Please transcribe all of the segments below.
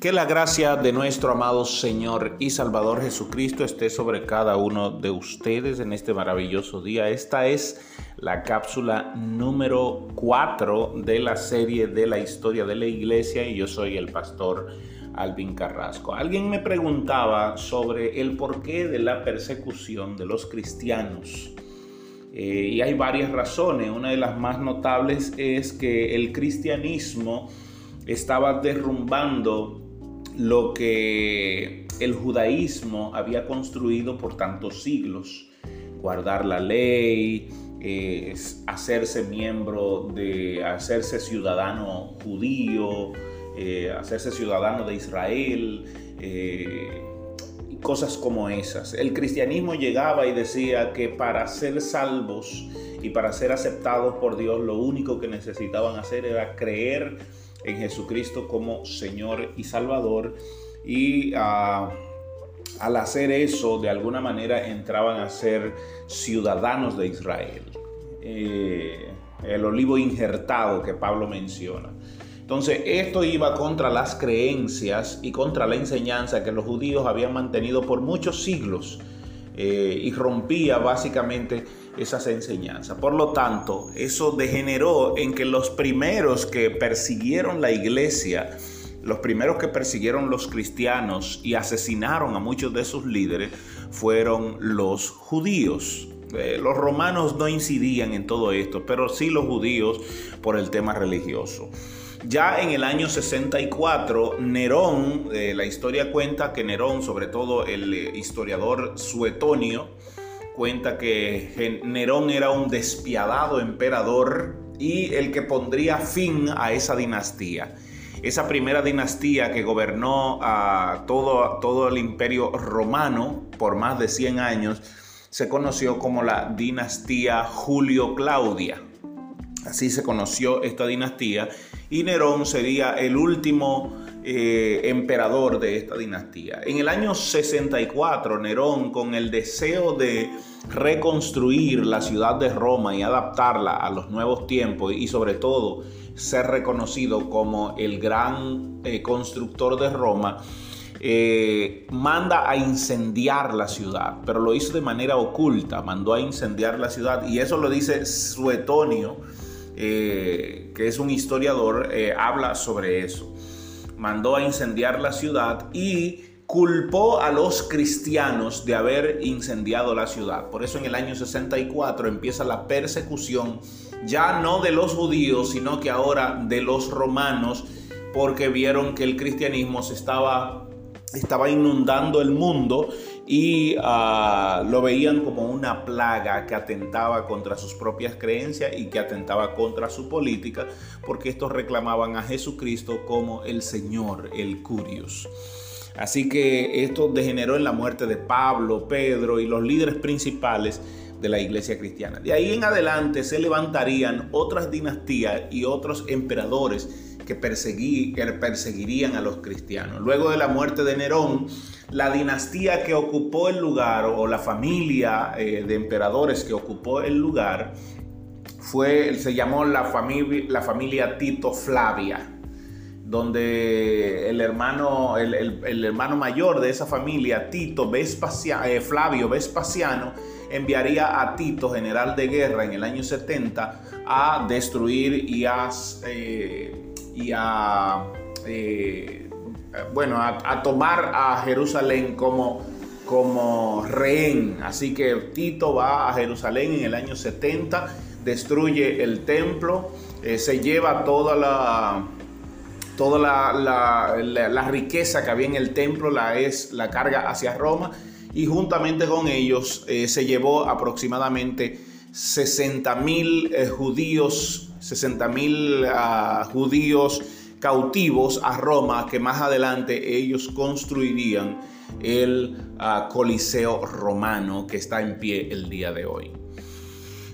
Que la gracia de nuestro amado Señor y Salvador Jesucristo esté sobre cada uno de ustedes en este maravilloso día. Esta es la cápsula número 4 de la serie de la historia de la iglesia y yo soy el pastor Alvin Carrasco. Alguien me preguntaba sobre el porqué de la persecución de los cristianos. Eh, y hay varias razones. Una de las más notables es que el cristianismo estaba derrumbando lo que el judaísmo había construido por tantos siglos. Guardar la ley, hacerse miembro de, hacerse ciudadano judío, eh, hacerse ciudadano de Israel, eh, cosas como esas. El cristianismo llegaba y decía que para ser salvos y para ser aceptados por Dios, lo único que necesitaban hacer era creer en Jesucristo como Señor y Salvador y ah, al hacer eso de alguna manera entraban a ser ciudadanos de Israel. Eh, el olivo injertado que Pablo menciona. Entonces, esto iba contra las creencias y contra la enseñanza que los judíos habían mantenido por muchos siglos eh, y rompía básicamente esas enseñanzas. Por lo tanto, eso degeneró en que los primeros que persiguieron la iglesia, los primeros que persiguieron los cristianos y asesinaron a muchos de sus líderes fueron los judíos. Eh, los romanos no incidían en todo esto, pero sí los judíos por el tema religioso. Ya en el año 64, Nerón, eh, la historia cuenta que Nerón, sobre todo el eh, historiador Suetonio, cuenta que Nerón era un despiadado emperador y el que pondría fin a esa dinastía. Esa primera dinastía que gobernó a todo, todo el imperio romano por más de 100 años se conoció como la dinastía Julio-Claudia. Así se conoció esta dinastía y Nerón sería el último eh, emperador de esta dinastía. En el año 64, Nerón, con el deseo de reconstruir la ciudad de Roma y adaptarla a los nuevos tiempos y sobre todo ser reconocido como el gran eh, constructor de Roma, eh, manda a incendiar la ciudad, pero lo hizo de manera oculta, mandó a incendiar la ciudad y eso lo dice Suetonio que es un historiador, habla sobre eso. Mandó a incendiar la ciudad y culpó a los cristianos de haber incendiado la ciudad. Por eso en el año 64 empieza la persecución ya no de los judíos, sino que ahora de los romanos, porque vieron que el cristianismo se estaba, estaba inundando el mundo y ah, lo veían como una plaga que atentaba contra sus propias creencias y que atentaba contra su política, porque estos reclamaban a Jesucristo como el Señor, el Curios. Así que esto degeneró en la muerte de Pablo, Pedro y los líderes principales de la iglesia cristiana. De ahí en adelante se levantarían otras dinastías y otros emperadores que, perseguirían a los cristianos. Luego de la muerte de Nerón, la dinastía que ocupó el lugar o la familia eh, de emperadores que ocupó el lugar fue, se llamó la familia, la familia Tito Flavia donde el hermano, el, hermano mayor de esa familia, Tito eh, Flavio Vespasiano, enviaría a Tito, general de guerra, en el año 70, a destruir y a eh, y a, eh, bueno, a, tomar a Jerusalén como, como rehén. Así que Tito va a Jerusalén en el año 70, destruye el templo, eh, se lleva toda la toda la, riqueza que había en el templo, la, es, la carga hacia Roma y juntamente con ellos eh, se llevó aproximadamente 60 mil judíos 60 mil ah, judíos cautivos a Roma que más adelante ellos construirían el ah, Coliseo romano que está en pie el día de hoy.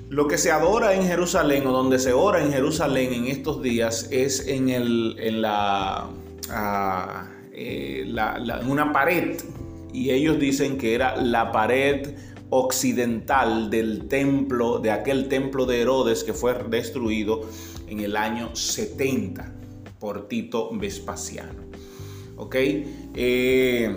Lo que se adora en Jerusalén o donde se ora en Jerusalén en estos días es en, el, en la, ah, eh, una pared y ellos dicen que era la pared occidental del templo, de aquel templo de Herodes que fue destruido en el año 70 por Tito Vespasiano. ¿ok? Eh,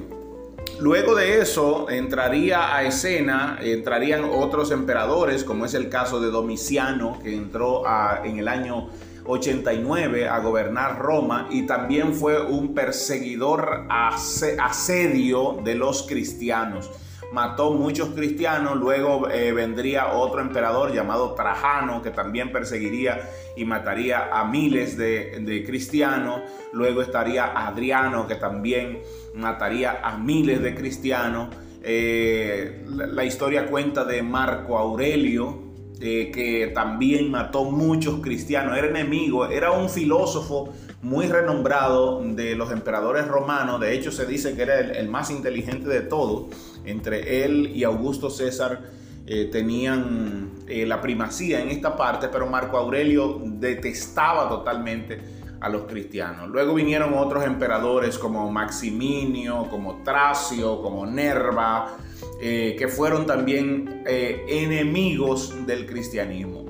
luego de eso entraría a escena, entrarían otros emperadores, como es el caso de Domiciano, que entró en el año 89 a gobernar Roma y también fue un perseguidor asedio de los cristianos. Mató muchos cristianos, luego eh, vendría otro emperador llamado Trajano que también perseguiría y mataría a miles de, cristianos. Luego estaría Adriano que también mataría a miles de cristianos. Eh, la historia cuenta de Marco Aurelio, eh, que también mató muchos cristianos, era enemigo, era un filósofo muy renombrado de los emperadores romanos, de hecho se dice que era el, más inteligente de todos, entre él y Augusto César eh, tenían eh, la primacía en esta parte, pero Marco Aurelio detestaba totalmente a los cristianos. Luego vinieron otros emperadores como Maximinio, como Tracio, como Nerva, eh, que fueron también enemigos del cristianismo.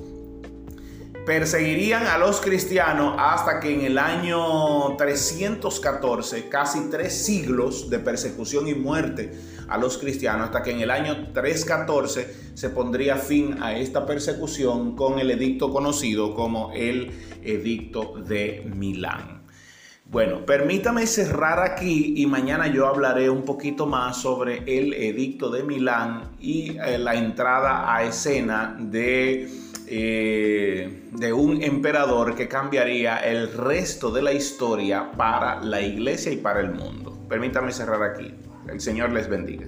Perseguirían a los cristianos hasta que en el año 314, casi tres siglos de persecución y muerte a los cristianos, hasta que en el año 314 se pondría fin a esta persecución con el edicto conocido como el Edicto de Milán. Bueno, permítame cerrar aquí y mañana yo hablaré un poquito más sobre el edicto de Milán y eh, la entrada a escena de, eh, de un emperador que cambiaría el resto de la historia para la iglesia y para el mundo. Permítame cerrar aquí. El Señor les bendiga.